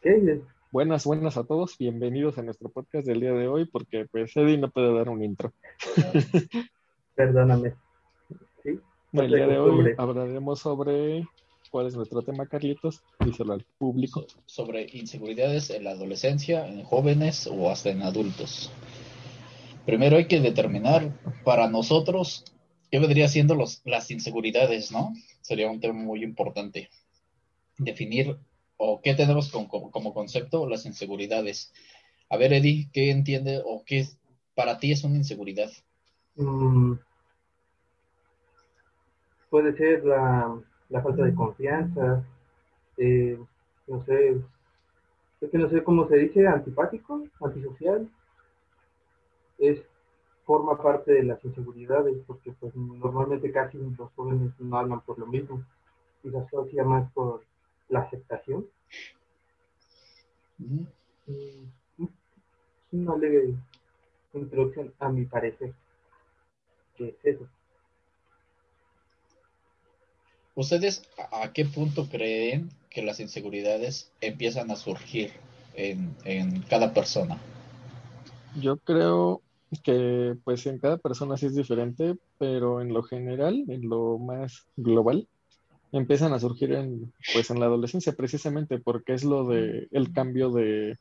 ¿Qué? Buenas, buenas a todos. Bienvenidos a nuestro podcast del día de hoy, porque pues Eddie no puede dar un intro. Perdóname. ¿Sí? el día de hoy hablaremos sobre cuál es nuestro tema, Carlitos. Díselo al público. sobre inseguridades en la adolescencia, en jóvenes o hasta en adultos. Primero hay que determinar para nosotros qué vendría siendo los, las inseguridades, ¿no? Sería un tema muy importante. Definir o qué tenemos como, como, concepto las inseguridades. A ver, Eddie, ¿qué entiende o qué para ti es una inseguridad? Mm, puede ser la, la, falta de confianza, eh, no sé, es que no sé cómo se dice, antipático, antisocial. Es forma parte de las inseguridades porque pues normalmente casi los jóvenes no hablan por lo mismo y se asocia más por la aceptación. Mm, una leve introducción a mi parecer. ¿Qué es eso? ¿Ustedes a qué punto creen que las inseguridades empiezan a surgir en, en cada persona? Yo creo que pues en cada persona sí es diferente, pero en lo general, en lo más global, empiezan a surgir en, pues, en la adolescencia, precisamente porque es lo de el cambio de,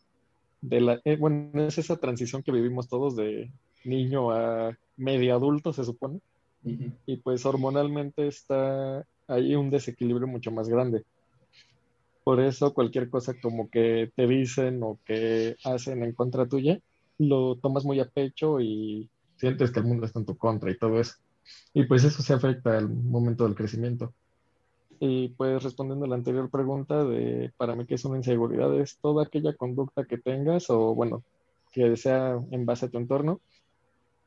de la, eh, bueno, es esa transición que vivimos todos de niño a medio adulto, se supone, y pues hormonalmente está ahí un desequilibrio mucho más grande. Por eso cualquier cosa como que te dicen o que hacen en contra tuya, lo tomas muy a pecho y sientes que el mundo está en tu contra y todo eso. Y pues eso se afecta al momento del crecimiento. Y pues respondiendo a la anterior pregunta de para mí qué es una inseguridad, es toda aquella conducta que tengas o bueno, que sea en base a tu entorno,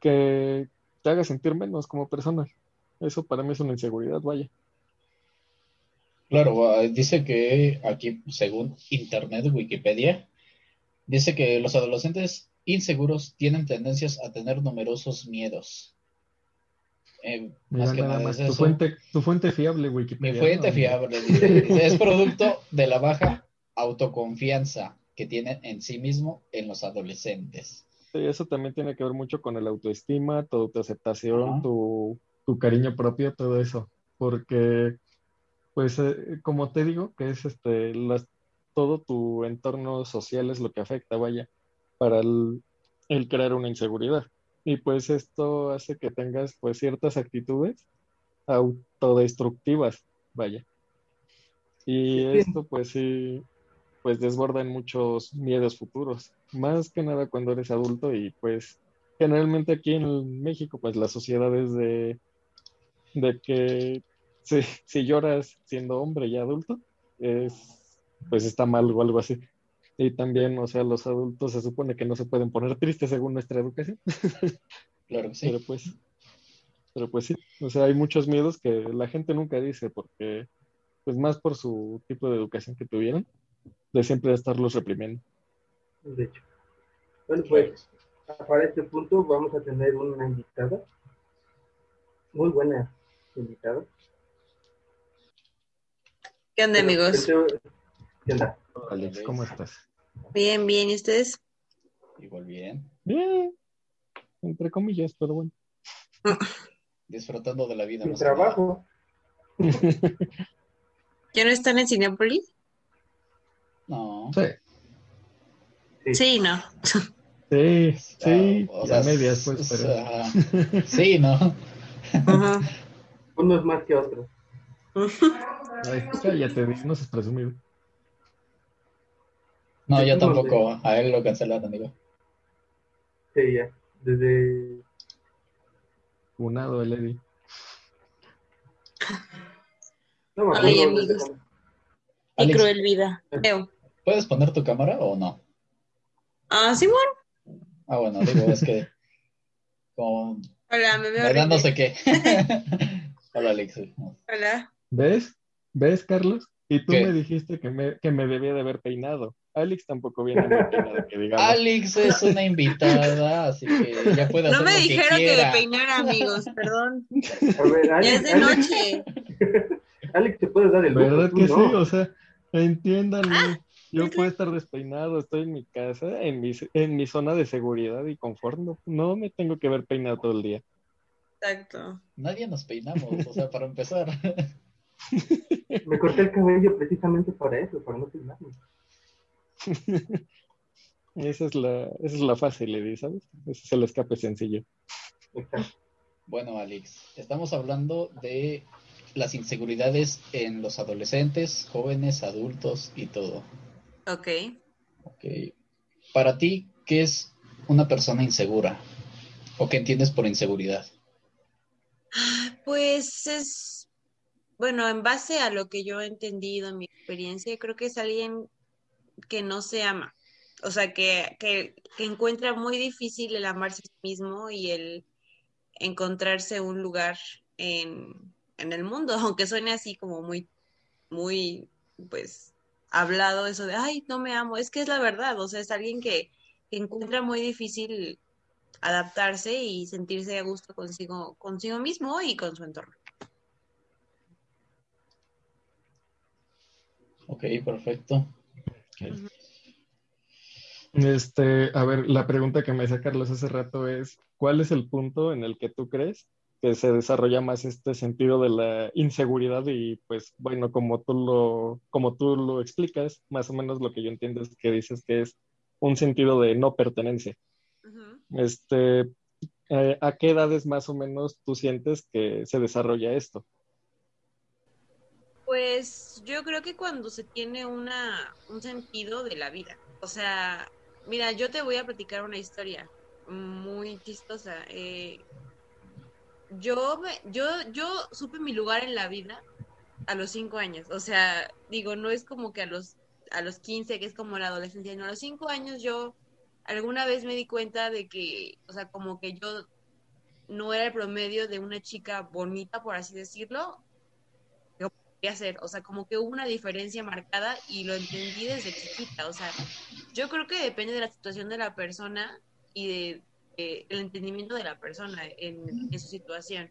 que te haga sentir menos como persona. Eso para mí es una inseguridad, vaya. Claro, ah, dice que aquí, según Internet, Wikipedia, dice que los adolescentes inseguros tienen tendencias a tener numerosos miedos. Eh, más que nada, tu, fuente, tu fuente fiable, Wikipedia. Mi fuente fiable. es producto de la baja autoconfianza que tienen en sí mismo en los adolescentes. Sí, eso también tiene que ver mucho con el autoestima, tu, aceptación, tu, tu, cariño propio, todo eso. Porque, pues, eh, como te digo, que es este, las, todo tu entorno social es lo que afecta, vaya, para el, el crear una inseguridad. Y pues esto hace que tengas pues ciertas actitudes autodestructivas, vaya. Y esto pues sí, pues desborda en muchos miedos futuros, más que nada cuando eres adulto y pues generalmente aquí en México pues la sociedad es de, de que si, si lloras siendo hombre y adulto, es, pues está mal o algo así. Y también, o sea, los adultos se supone que no se pueden poner tristes según nuestra educación. Claro sí. Pero pues, pero pues sí, o sea, hay muchos miedos que la gente nunca dice porque, pues más por su tipo de educación que tuvieron, de siempre estarlos reprimiendo. De hecho. Bueno, pues, para este punto vamos a tener una invitada, muy buena invitada. ¿Qué onda, amigos? ¿Qué onda? Alex, ¿cómo estás? Bien, bien, ¿y ustedes? Igual bien. Bien, entre comillas, pero bueno. Disfrutando de la vida. Mi trabajo. ¿Ya no están en Cinepolis? No. Sí. Sí, no. Sí, sí, o sea, medias, pues, pero... sí, ¿no? Uno es más que otro. Ay, cállate, no seas presumido. No, yo tampoco. A él lo cancelaron, amigo. Sí, ya. Desde. Unado el Eddie. No, Ay, amigos. Qué cruel vida. ¿Puedes poner tu cámara o no? Ah, sí, bueno. Ah, bueno, digo, es que. Con... Hola, me veo. ¿Verdad? No sé qué. Hola, Alex. Hola. ¿Ves? ¿Ves, Carlos? Y tú me dijiste que me, que me debía de haber peinado. Alex tampoco viene muy peinado, que digamos. Alex es una invitada, así que ya puede hacer No me lo dijeron que, que, quiera. me peinara, amigos, perdón. A ver, Alex, ya es de Alex, noche. Alex, te puedes dar el lujo, ¿Verdad tú que no. sí? O sea, entiéndanlo. Yo puedo estar despeinado, estoy en mi casa, en mi, en mi zona de seguridad y confort. No, no me tengo que ver peinado todo el día. Exacto. Nadie nos peinamos, o sea, para empezar. Me corté el cabello precisamente para eso, para no peinarme. esa es la, esa es la fácil, Eddie, ¿sabes? Ese es el escape sencillo. Exacto. Bueno, Alex, estamos hablando de las inseguridades en los adolescentes, jóvenes, adultos y todo. Ok. Ok. Para ti, ¿qué es una persona insegura? ¿O qué entiendes por inseguridad? Pues es, bueno, en base a lo que yo he entendido en mi experiencia, creo que es alguien que no se ama. O sea, que, que, encuentra muy difícil el amarse a sí mismo y el encontrarse un lugar en, en el mundo, aunque suene así como muy, muy, pues, hablado eso de, ay, no me amo, es que es la verdad, o sea, es alguien que, que encuentra muy difícil adaptarse y sentirse a gusto consigo, consigo mismo y con su entorno. Ok, perfecto. Este, a ver, la pregunta que me hacía Carlos hace rato es, ¿cuál es el punto en el que tú crees que se desarrolla más este sentido de la inseguridad? Y pues, bueno, como tú lo, como tú lo explicas, más o menos lo que yo entiendo es que dices que es un sentido de no pertenencia. Este, eh, ¿a qué edades más o menos tú sientes que se desarrolla esto? Pues yo creo que cuando se tiene una, un sentido de la vida, o sea, mira, yo te voy a platicar una historia muy chistosa. Eh, yo, yo, yo supe mi lugar en la vida a los cinco años, o sea, digo, no es como que a los, a los 15, que es como la adolescencia, no, a los cinco años yo alguna vez me di cuenta de que, o sea, como que yo no era el promedio de una chica bonita, por así decirlo, podía ser, o sea, como que hubo una diferencia marcada y lo entendí desde chiquita, o sea, yo creo que depende de la situación de la persona y de, de el entendimiento de la persona en, en su situación.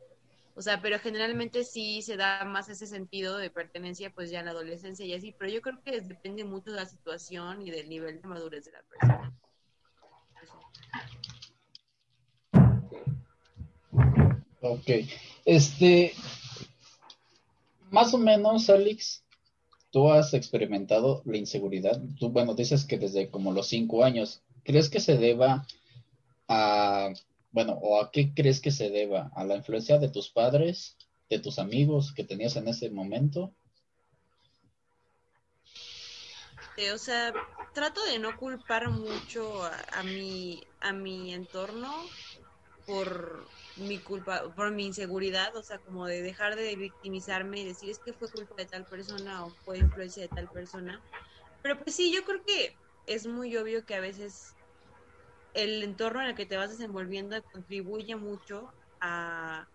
O sea, pero generalmente sí se da más ese sentido de pertenencia pues ya en la adolescencia y así, pero yo creo que depende mucho de la situación y del nivel de madurez de la persona. Ok. Este, más o menos, Alex, tú has experimentado la inseguridad. Tú, bueno, dices que desde como los cinco años. ¿Crees que se deba a, bueno, o a qué crees que se deba? ¿A la influencia de tus padres, de tus amigos que tenías en ese momento? Eh, o sea, trato de no culpar mucho a, a mi, a mi entorno por mi culpa, por mi inseguridad, o sea, como de dejar de victimizarme y decir es que fue culpa de tal persona o fue influencia de tal persona. Pero pues sí, yo creo que es muy obvio que a veces el entorno en el que te vas desenvolviendo contribuye mucho a,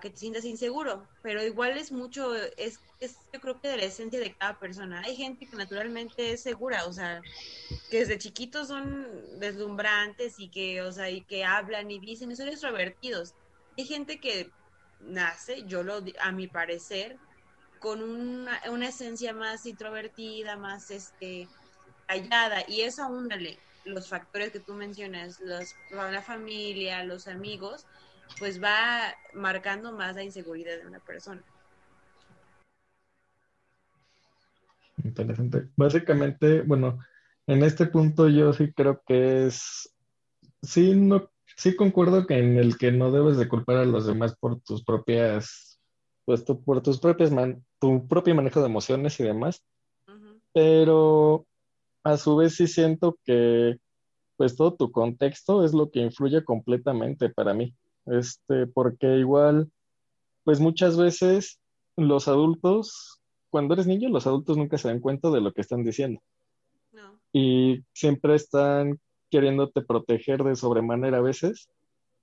que te sientas inseguro, pero igual es mucho, es, es yo creo que de la esencia de cada persona. Hay gente que naturalmente es segura, o sea, que desde chiquitos son deslumbrantes y que, o sea, y que hablan y dicen, son extrovertidos. Hay gente que nace, yo lo, a mi parecer, con una, una esencia más introvertida, más este callada, y eso aúnale los factores que tú mencionas, los, la familia, los amigos, pues va marcando más la inseguridad de una persona. Interesante. Básicamente, bueno, en este punto yo sí creo que es, sí, no, sí concuerdo que en el que no debes de culpar a los demás por tus propias, pues tu- por tus propias, man- tu propio manejo de emociones y demás, pero a su vez sí siento que pues todo tu contexto es lo que influye completamente para mí. Este, porque igual, pues muchas veces los adultos, cuando eres niño, los adultos nunca se dan cuenta de lo que están diciendo No. y siempre están queriéndote proteger de sobremanera a veces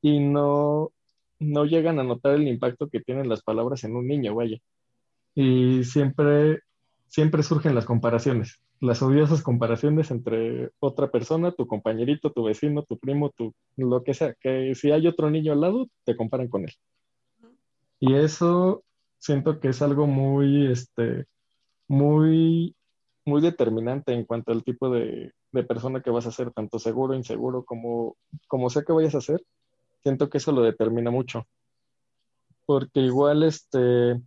y no, no llegan a notar el impacto que tienen las palabras en un niño, vaya. Y siempre, siempre surgen las comparaciones, las odiosas comparaciones entre otra persona, tu compañerito, tu vecino, tu primo, tu, lo que sea, que si hay otro niño al lado, te comparan con él. Y eso siento que es algo muy, este, muy muy determinante en cuanto al tipo de, de persona que vas a ser, tanto seguro, inseguro, como, como sea que vayas a ser. Siento que eso lo determina mucho. Porque igual, este,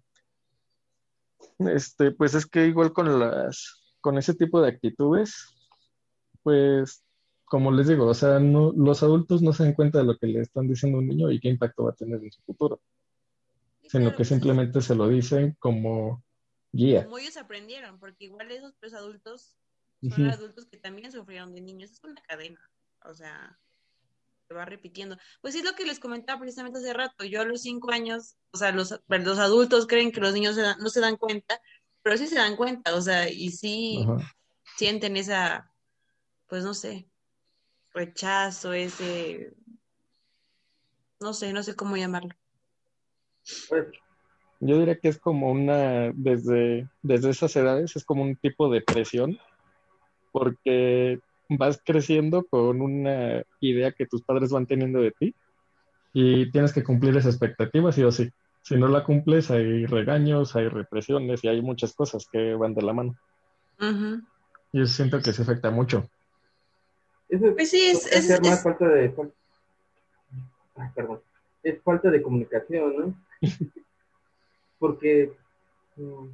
este, pues es que igual con las, con ese tipo de actitudes, pues, como les digo, o sea, no, los adultos no se dan cuenta de lo que le están diciendo a un niño y qué impacto va a tener en su futuro, sino que simplemente se lo dicen como guía. Como ellos aprendieron, porque igual esos pues adultos son adultos que también sufrieron de niños, es una cadena, o sea, se va repitiendo. Pues sí, es lo que les comentaba precisamente hace rato, yo a los cinco años, o sea, los, los adultos creen que los niños no se dan cuenta, pero sí se dan cuenta, o sea, y sí sienten esa, pues no sé, rechazo, ese, no sé, no sé cómo llamarlo. Yo diría que es como una, desde, desde esas edades, es como un tipo de presión, porque vas creciendo con una idea que tus padres van teniendo de ti y tienes que cumplir esa expectativa, sí o sí. Si no la cumples, hay regaños, hay represiones y hay muchas cosas que van de la mano. Y yo siento que se afecta mucho. pues sí, es, es, más falta de... perdón. Es falta de comunicación, ¿no? Porque mm,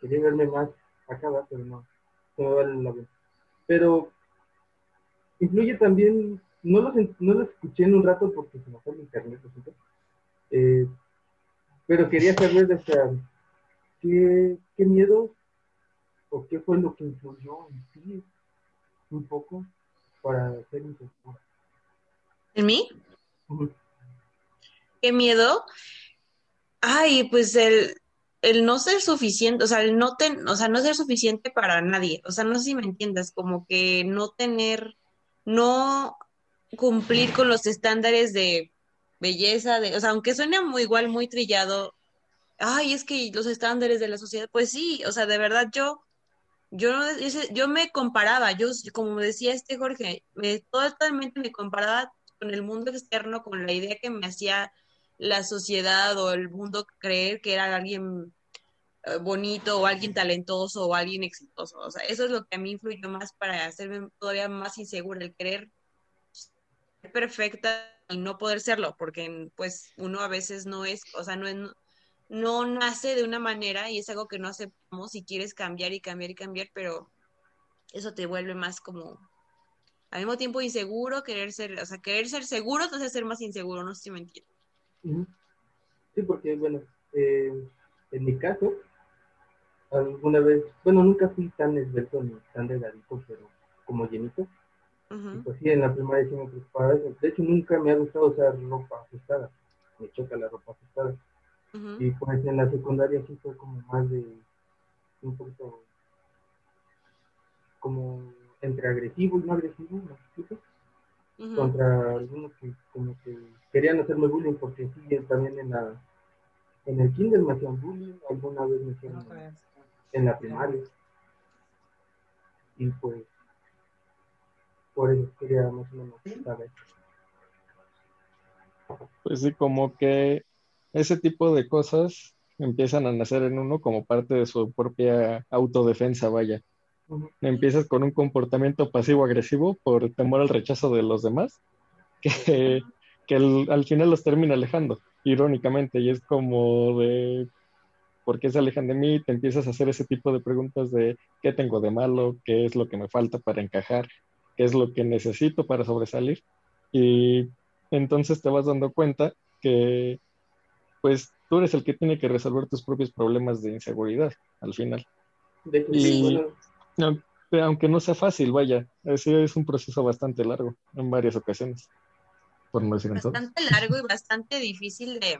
quería verme más acá, pero no, se me la Pero influye también, no lo, no lo escuché en un rato porque se me fue el internet. Eh, pero quería saber, de ¿qué, ¿qué miedo o qué fue lo que influyó en ti un poco para ser insegura? ¿En mí? ¿Qué miedo? Ay, pues el, el no ser suficiente, o sea, el no ten, o sea, no ser suficiente para nadie, o sea, no sé si me entiendes, como que no tener, no cumplir con los estándares de belleza, de, o sea, aunque suene muy igual, muy trillado, ay, es que los estándares de la sociedad, pues sí, o sea, de verdad yo, yo, yo me comparaba, yo, como decía este Jorge, me, totalmente me comparaba con el mundo externo, con la idea que me hacía la sociedad o el mundo creer que era alguien eh, bonito o alguien talentoso o alguien exitoso. O sea, eso es lo que a mí influyó más para hacerme todavía más insegura, el querer ser perfecta y no poder serlo, porque pues uno a veces no es, o sea, no es, no nace de una manera y es algo que no aceptamos y quieres cambiar y cambiar y cambiar, pero eso te vuelve más como al mismo tiempo inseguro, querer ser, o sea, querer ser seguro te hace ser más inseguro, no sé si me. Sí, porque bueno, eh, en mi caso, alguna vez, bueno, nunca fui tan esbelto ni tan delgadito, pero como llenito pues sí, en la primaria sí me preocupaba eso. De hecho, nunca me ha gustado usar ropa ajustada. Me choca la ropa ajustada. Y pues en la secundaria sí fue como más de un poquito como entre agresivo y no agresivo, ¿no? Contra algunos que como que querían hacerme bullying porque sí, también en la en el kinder me hacían bullying, alguna vez me hicieron en la primaria. Y pues por eso quería más o menos saber. Pues sí, como que ese tipo de cosas empiezan a nacer en uno como parte de su propia autodefensa, vaya. Empiezas con un comportamiento pasivo-agresivo por temor al rechazo de los demás, que, que al final los termina alejando, irónicamente, y es como de, ¿por qué se alejan de mí? Te empiezas a hacer ese tipo de preguntas de qué tengo de malo, qué es lo que me falta para encajar, qué es lo que necesito para sobresalir. Y entonces te vas dando cuenta que pues tú eres el que tiene que resolver tus propios problemas de inseguridad al final. y aunque no sea fácil, vaya, es un proceso bastante largo en varias ocasiones, por no decir Bastante largo y bastante difícil de,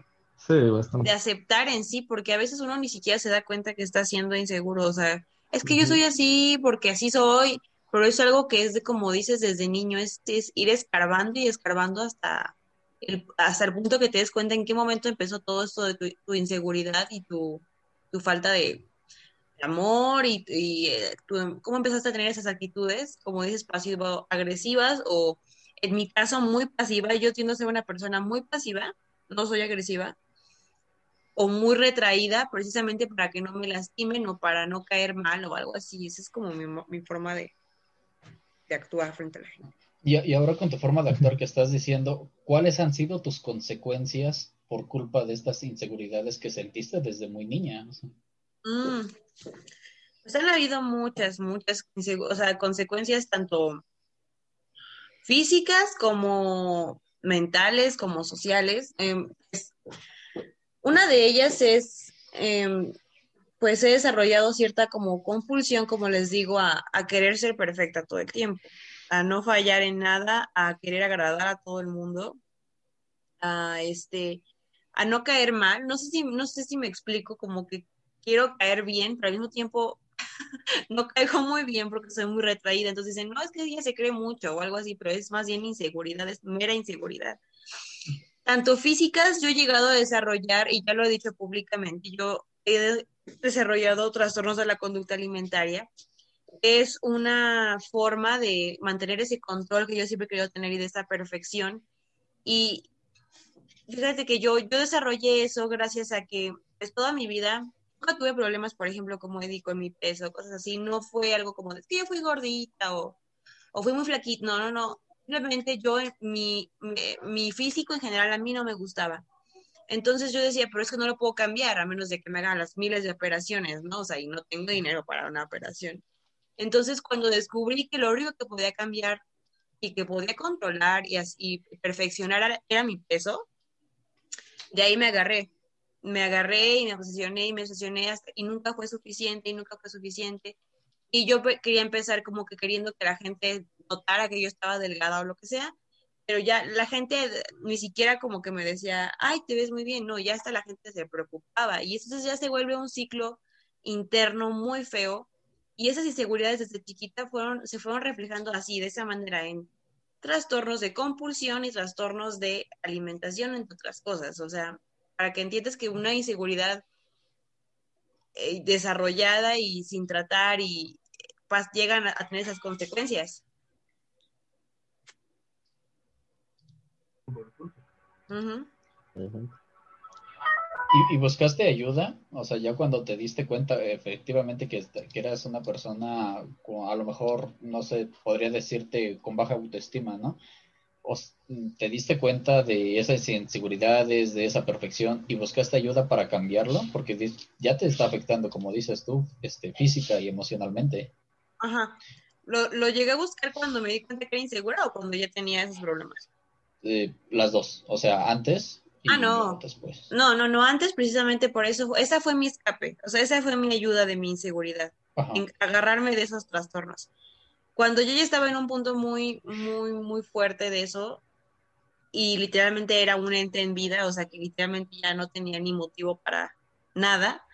de aceptar en sí, porque a veces uno ni siquiera se da cuenta que está siendo inseguro, o sea, es que yo soy así porque así soy, pero es algo que es de, como dices, desde niño, es, ir escarbando y escarbando hasta el, hasta el punto que te des cuenta en qué momento empezó todo esto de tu, inseguridad y tu, falta de, amor y, eh, cómo empezaste a tener esas actitudes, como dices, pasivo-agresivas o en mi caso muy pasiva. Yo tiendo a ser una persona muy pasiva, no soy agresiva. o muy retraída precisamente para que no me lastimen o para no caer mal o algo así. Esa es como mi, mi forma de, de, actuar frente a la gente. Y, y, ahora con tu forma de actuar que estás diciendo, ¿cuáles han sido tus consecuencias por culpa de estas inseguridades que sentiste desde muy niña? Mm. Pues han habido muchas, muchas o sea, consecuencias tanto físicas como mentales, como sociales. Eh, pues, una de ellas es, eh, pues he desarrollado cierta como compulsión, como les digo, a, a, querer ser perfecta todo el tiempo, a no fallar en nada, a querer agradar a todo el mundo, a este, a no caer mal. No sé si, no sé si me explico, como que quiero caer bien, pero al mismo tiempo no caigo muy bien porque soy muy retraída. Entonces dicen, no, es que ella se cree mucho o algo así, pero es más bien inseguridad, es mera inseguridad tanto físicas, yo he llegado a desarrollar, y ya lo he dicho públicamente, yo he desarrollado trastornos de la conducta alimentaria. Es una forma de mantener ese control que yo siempre he querido tener y de esa perfección. Y fíjate que yo, yo desarrollé eso gracias a que pues, toda mi vida nunca tuve problemas, por ejemplo, como dedico en mi peso, cosas así. No fue algo como de que yo fui gordita o, o fui muy flaquita. No, no, no simplemente yo, mi, mi, físico en general a mí no me gustaba. Entonces yo decía, pero es que no lo puedo cambiar a menos de que me hagan las miles de operaciones, ¿no? O sea, y no tengo dinero para una operación. Entonces cuando descubrí que lo único que podía cambiar y que podía controlar y, así, perfeccionar era mi peso, de ahí me agarré. Me agarré y me obsesioné y me obsesioné y nunca fue suficiente y nunca fue suficiente. Y yo quería empezar como que queriendo que la gente notara que yo estaba delgada o lo que sea, pero ya la gente ni siquiera como que me decía, ay, te ves muy bien, no, ya hasta la gente se preocupaba. Y entonces ya se vuelve un ciclo interno muy feo. Y esas inseguridades desde chiquita fueron, se fueron reflejando así, de esa manera, en trastornos de compulsión y trastornos de alimentación, entre otras cosas, o sea, para que entiendas que una inseguridad eh, desarrollada y sin tratar y llegan a tener esas consecuencias. ¿Y, buscaste ayuda? O sea, ya cuando te diste cuenta efectivamente que, que, eras una persona con, a lo mejor, no sé, podría decirte con baja autoestima, ¿no? Te diste cuenta de esas inseguridades, de esa perfección y buscaste ayuda para cambiarlo, porque ya te está afectando, como dices tú, este, física y emocionalmente. Ajá. ¿Lo, lo llegué a buscar cuando me di cuenta que era insegura o cuando ya tenía esos problemas? Eh, las dos, o sea, antes y ah, no. después. No, no, no, antes precisamente por eso, esa fue mi escape, o sea, esa fue mi ayuda de mi inseguridad, agarrarme de esos trastornos. Cuando yo ya estaba en un punto muy, muy, muy fuerte de eso, y literalmente era un ente en vida, o sea, que literalmente ya no tenía ni motivo para nada,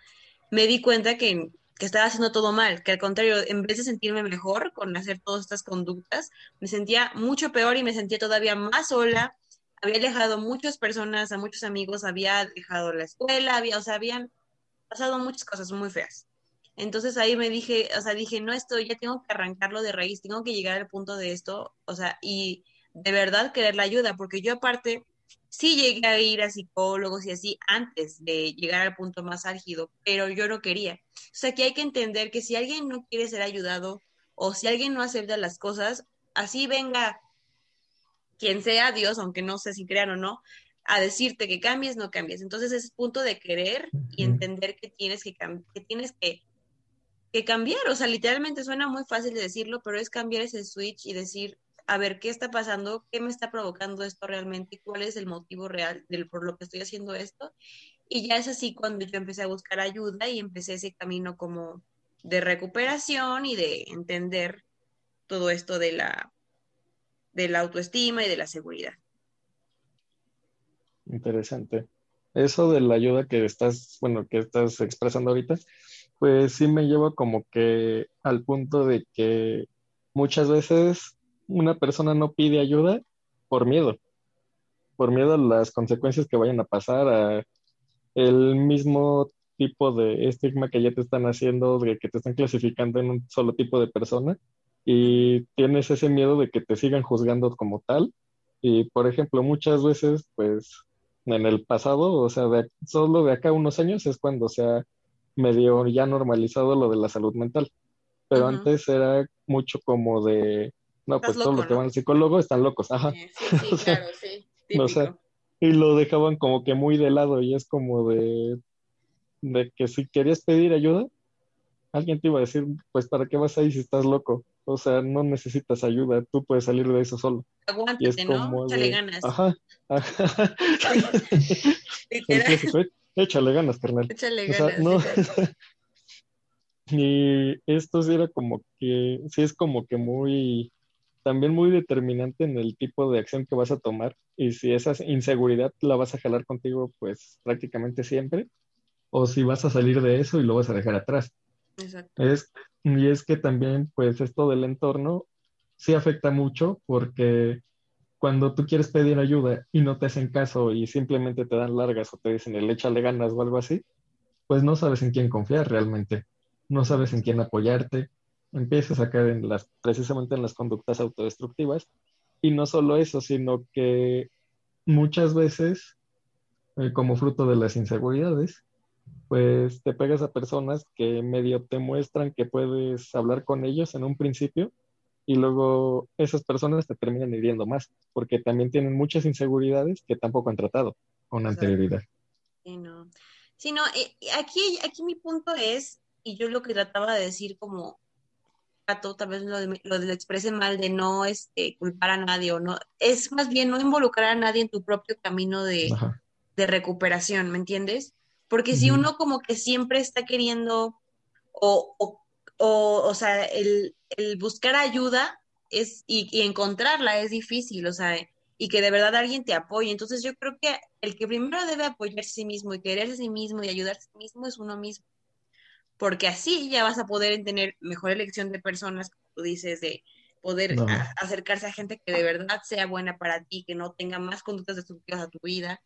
me di cuenta que que estaba haciendo todo mal, que al contrario, en vez de sentirme mejor con hacer todas estas conductas, me sentía mucho peor y me sentía todavía más sola. Había dejado muchas personas, a muchos amigos, había dejado la escuela, había, o sea, habían pasado muchas cosas muy feas. Entonces ahí me dije, o sea, dije, no, esto ya tengo que arrancarlo de raíz, tengo que llegar al punto de esto, o sea, y de verdad querer la ayuda, porque yo aparte sí llegué a ir a psicólogos y así antes de llegar al punto más álgido, pero yo no quería. O sea que hay que entender que si alguien no quiere ser ayudado o si alguien no acepta las cosas, así venga quien sea Dios, aunque no sé si crean o no, a decirte que cambies, no cambies. Entonces es punto de querer y entender que tienes que, que tienes que, que cambiar. O sea, literalmente suena muy fácil de decirlo, pero es cambiar ese switch y decir, a ver qué está pasando, qué me está provocando esto realmente, cuál es el motivo real del, por lo que estoy haciendo esto. Y ya es así cuando yo empecé a buscar ayuda y empecé ese camino como de recuperación y de entender todo esto de la, de la autoestima y de la seguridad. Interesante. Eso de la ayuda que estás, bueno, que estás expresando ahorita, pues sí me lleva como que al punto de que muchas veces una persona no pide ayuda por miedo, por miedo a las consecuencias que vayan a pasar, a el mismo tipo de estigma que ya te están haciendo, de que te están clasificando en un solo tipo de persona y tienes ese miedo de que te sigan juzgando como tal. Y, por ejemplo, muchas veces, pues, en el pasado, o sea, de, solo de acá unos años es cuando se ha medio ya normalizado lo de la salud mental. Pero antes era mucho como de, no, pues todos los que van al psicólogo están locos, ajá. Sí, sí, claro, sí. o sea, y lo dejaban como que muy de lado y es como de, de que si querías pedir ayuda, alguien te iba a decir, pues ¿para qué vas ahí si estás loco? O sea, no necesitas ayuda, tú puedes salir de eso solo. Aguántate, ¿no? Échale ganas. Ajá, ajá. Échale ganas, carnal. Échale ganas. y esto sí era como que, sí es como que muy, también muy determinante en el tipo de acción que vas a tomar y si esa inseguridad la vas a jalar contigo pues prácticamente siempre o si vas a salir de eso y lo vas a dejar atrás. Exacto. Es, y es que también, pues, esto del entorno sí afecta mucho porque cuando tú quieres pedir ayuda y no te hacen caso y simplemente te dan largas o te dicen el échale ganas o algo así, pues no sabes en quién confiar realmente, no sabes en quién apoyarte, empiezas a caer en las, precisamente en las conductas autodestructivas. Y no solo eso, sino que muchas veces, eh, como fruto de las inseguridades, pues te pegas a personas que medio te muestran que puedes hablar con ellos en un principio y luego esas personas te terminan hiriendo más, porque también tienen muchas inseguridades que tampoco han tratado con anterioridad. Sí, no. Sí, no, eh, aquí, aquí mi punto es, y yo lo que trataba de decir como gato, tal vez lo, de, lo exprese mal, de no este, culpar a nadie o no, es más bien no involucrar a nadie en tu propio camino de, de recuperación, ¿me entiendes? Porque si uno como que siempre está queriendo, o, o, o, sea, el, el, buscar ayuda es, y, encontrarla es difícil, o sea, y que de verdad alguien te apoye. Entonces yo creo que el que primero debe apoyarse a sí mismo y quererse a sí mismo y ayudarse a sí mismo es uno mismo. Porque así ya vas a poder tener mejor elección de personas, como tú dices, de poder acercarse a gente que de verdad sea buena para ti, que no tenga más conductas destructivas a tu vida.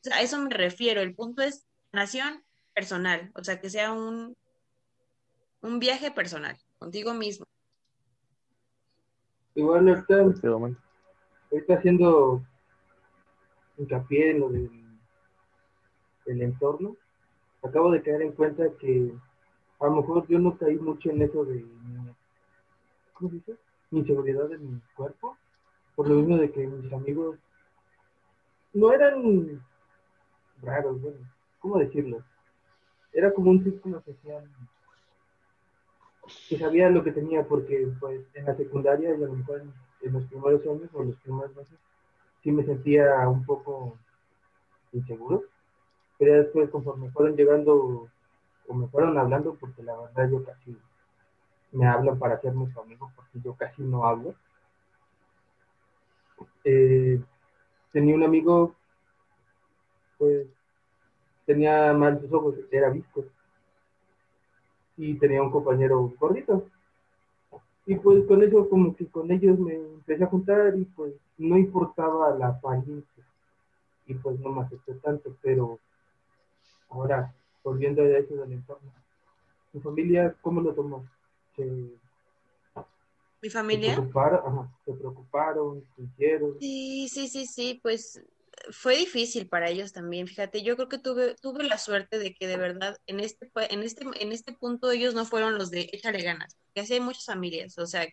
O sea, a eso me refiero. El punto es nación personal, o sea, que sea un, un viaje personal, contigo mismo. Igual ahorita, está haciendo hincapié en lo del, entorno, acabo de caer en cuenta que a lo mejor yo no caí mucho en eso de ¿cómo se dice? mi inseguridad en mi cuerpo, por lo mismo de que mis amigos no eran raros, bueno, ¿cómo decirlo? Era como un círculo social que sabía lo que tenía porque pues en la secundaria y a lo mejor en, los primeros años o los primeros meses sí me sentía un poco inseguro pero después conforme fueron llegando o me fueron hablando porque la verdad yo casi me hablan para ser mis amigos porque yo casi no hablo eh, tenía un amigo pues tenía mal sus ojos, era visco. Y tenía un compañero gordito. Y pues con eso, como que con ellos me empecé a juntar y pues no importaba la apariencia. Y pues no me acepté tanto, pero ahora, volviendo a eso del entorno. ¿Mi familia cómo lo tomó? ¿Mi familia? Se preocuparon, se preocuparon, se hicieron. Sí, sí, sí, sí, pues fue difícil para ellos también, fíjate, yo creo que tuve, tuve la suerte de que de verdad en este, en este, en este punto ellos no fueron los de échale ganas, porque así hay muchas familias, o sea,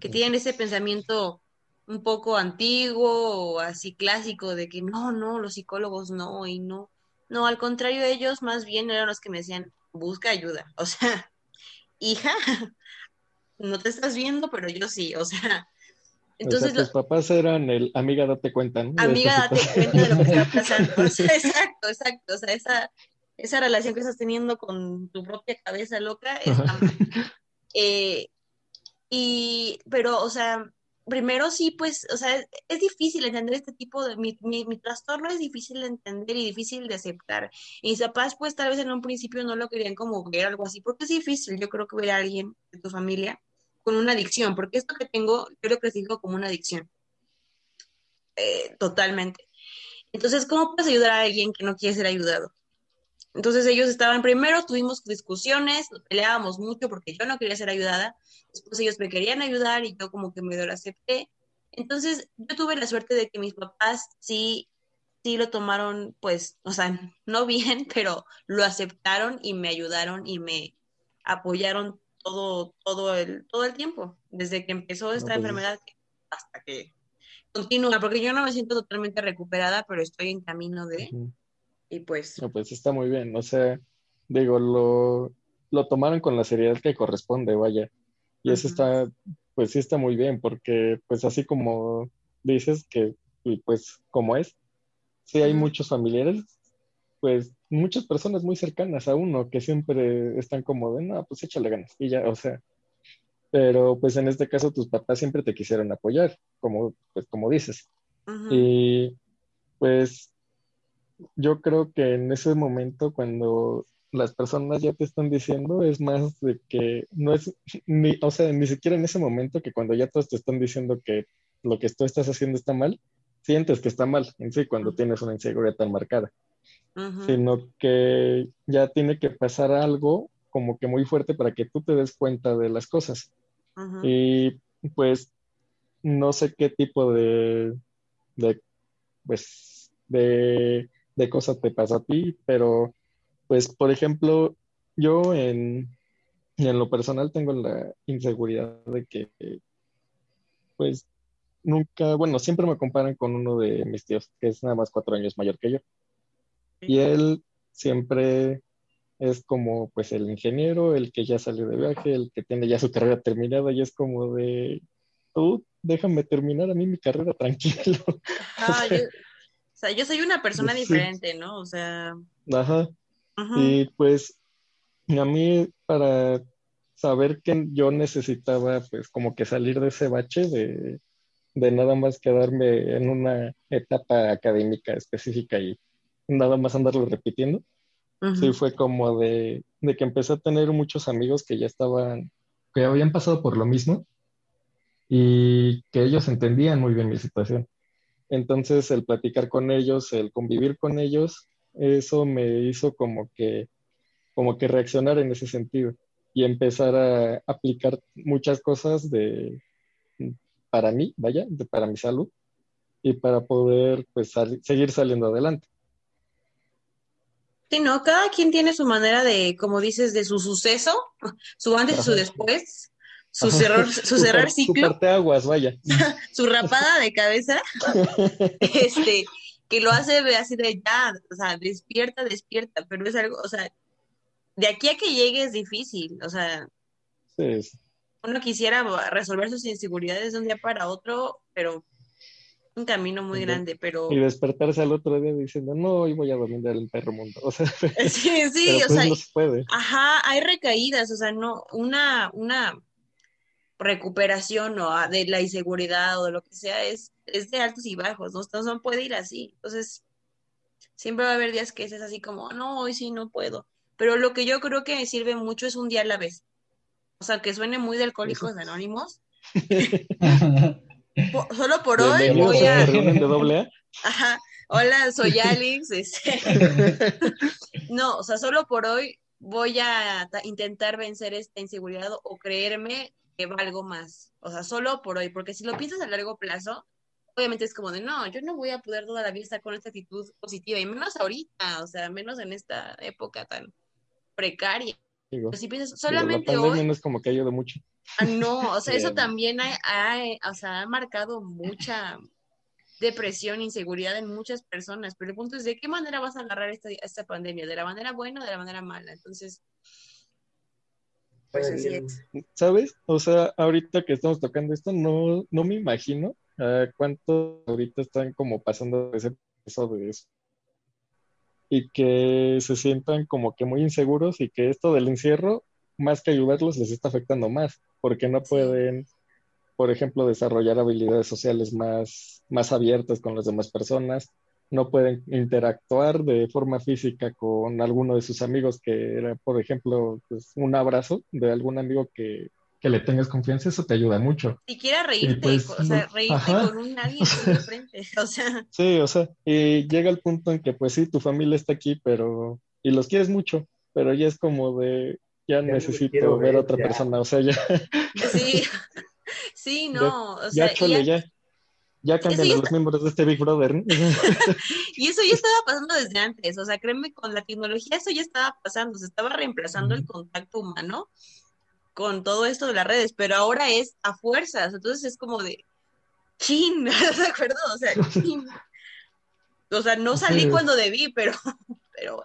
que tienen ese pensamiento un poco antiguo o así clásico de que no, no, los psicólogos no y no. No, al contrario, ellos más bien eran los que me decían, busca ayuda. O sea, hija, no te estás viendo, pero yo sí. O sea, entonces, los papás eran el amiga date cuenta, ¿no? Amiga date cuenta de lo que está pasando. exacto, exacto. O sea, esa, esa relación que estás teniendo con tu propia cabeza loca eh, y, pero, o sea, primero sí, pues, o sea, es, difícil entender este tipo de, mi, mi, mi, trastorno es difícil de entender y difícil de aceptar. Y mis papás, pues, tal vez en un principio no lo querían como ver algo así, porque es difícil, yo creo que ver a alguien de tu familia con una adicción, porque esto que tengo, yo lo clasifico como una adicción. Eh, totalmente. Entonces, ¿cómo puedes ayudar a alguien que no quiere ser ayudado? Entonces ellos estaban primero, tuvimos discusiones, peleábamos mucho porque yo no quería ser ayudada, después ellos me querían ayudar y yo como que me lo acepté. Entonces yo tuve la suerte de que mis papás sí sí lo tomaron, pues, o sea, no bien, pero lo aceptaron y me ayudaron y me apoyaron todo, todo el, todo el tiempo, desde que empezó esta pues, enfermedad hasta que continúa, porque yo no me siento totalmente recuperada, pero estoy en camino de, y pues, No, pues está muy bien. O sea, digo, lo, lo tomaron con la seriedad que corresponde, vaya. Y eso Ujú. está, pues sí está muy bien, porque pues así como dices que, y pues como es, sí hay muchos familiares, pues muchas personas muy cercanas a uno que siempre están como de, no, pues échale ganas. Y ya, o sea, pero pues en este caso tus papás siempre te quisieron apoyar, como, pues como dices. Y pues yo creo que en ese momento cuando las personas ya te están diciendo es más de que no es ni, o sea, ni siquiera en ese momento que cuando ya todos te están diciendo que lo que tú estás haciendo está mal, sientes que está mal en sí cuando tienes una inseguridad tan marcada, sino que ya tiene que pasar algo como que muy fuerte para que tú te des cuenta de las cosas. Y pues no sé qué tipo de, de pues, de, de cosas te pasa a ti, pero pues, por ejemplo, yo en, en lo personal tengo la inseguridad de que, pues, nunca, bueno, siempre me comparan con uno de mis tíos, que es nada más cuatro años mayor que yo. Y él siempre es como, pues, el ingeniero, el que ya salió de viaje, el que tiene ya su carrera terminada, y es como de, tú déjame terminar a mí mi carrera tranquilo. Ajá, yo, o sea, yo soy una persona Sí. diferente, ¿no? O sea, Ajá. Y pues a mí para saber que yo necesitaba pues como que salir de ese bache de, de nada más quedarme en una etapa académica específica y nada más andarlo repitiendo, sí fue como de, de que empecé a tener muchos amigos que ya estaban, que habían pasado por lo mismo y que ellos entendían muy bien mi situación. Entonces el platicar con ellos, el convivir con ellos, eso me hizo como que, como que reaccionar en ese sentido y empezar a aplicar muchas cosas de, para mí, vaya, de- para mi salud y para poder pues seguir saliendo adelante. Sí, no, cada quien tiene su manera de, como dices, de su suceso, su antes y su después, su cerrar, su cerrar ciclo, parteaguas, vaya. su rapada de cabeza, este, que lo hace así de ya, o sea, despierta, despierta, pero es algo, o sea, de aquí a que llegue es difícil, o sea, sí. uno quisiera resolver sus inseguridades de un día para otro, pero un camino muy grande, pero Y despertarse al otro día diciendo, no, hoy voy a dominar el perro mundo. O sea, sí, sí, pero o pues sea, no se puede. Ajá, hay recaídas, o sea, no, una, una recuperación o a- de la inseguridad o de lo que sea es, es de altos y bajos, ¿no? Entonces no puede ir así. Entonces, siempre va a haber días que es así como, no, hoy sí no puedo. Pero lo que yo creo que sirve mucho es un día a la vez. O sea, que suene muy de Alcohólicos Anónimos. Po- solo por hoy voy a de doble A. Ajá, hola, soy Alex. este, No, o sea, solo por hoy voy a ta- intentar vencer esta inseguridad o creerme que valgo más. O sea, solo por hoy, porque si lo piensas a largo plazo, obviamente es como de, no, yo no voy a poder toda la vida estar con esta actitud positiva, y menos ahorita, o sea, menos en esta época tan precaria. Digo, Pero si piensas, digo, la solamente pandemia hoy, no es como que ayude mucho. ah, no, o sea, eso también ha, ha- o sea, ha marcado mucha depresión, inseguridad en muchas personas, pero el punto es de qué manera vas a agarrar esta, esta pandemia, de la manera buena o de la manera mala. Entonces, pues así es. ¿Sabes? O sea, ahorita que estamos tocando esto, no, no me imagino a cuántos ahorita están como pasando ese proceso de eso. Y que se sientan como que muy inseguros y que esto del encierro, más que ayudarlos, les está afectando más, porque no pueden, por ejemplo, desarrollar habilidades sociales más, más abiertas con las demás personas, no pueden interactuar de forma física con alguno de sus amigos, que era, por ejemplo, pues, un abrazo de algún amigo que, que le tengas confianza, eso te ayuda mucho. Siquiera reírte, pues, o sea, reírte ajá. con un alguien frente. O sea, Sí, o sea, y llega el punto en que pues sí, tu familia está aquí, pero, y los quieres mucho, pero ya es como de, ya necesito ver a otra ya. persona, o sea, ya, sí, sí, no, o sea, ya chole, ya. Ya cambian ya los miembros de este Big Brother. y eso ya estaba pasando desde antes, o sea, créeme, con la tecnología eso ya estaba pasando, se estaba reemplazando el contacto humano con todo esto de las redes, pero ahora es a fuerzas, entonces es como de, chin, ¿de acuerdo? O sea, chin. O sea, no salí cuando debí, pero, pero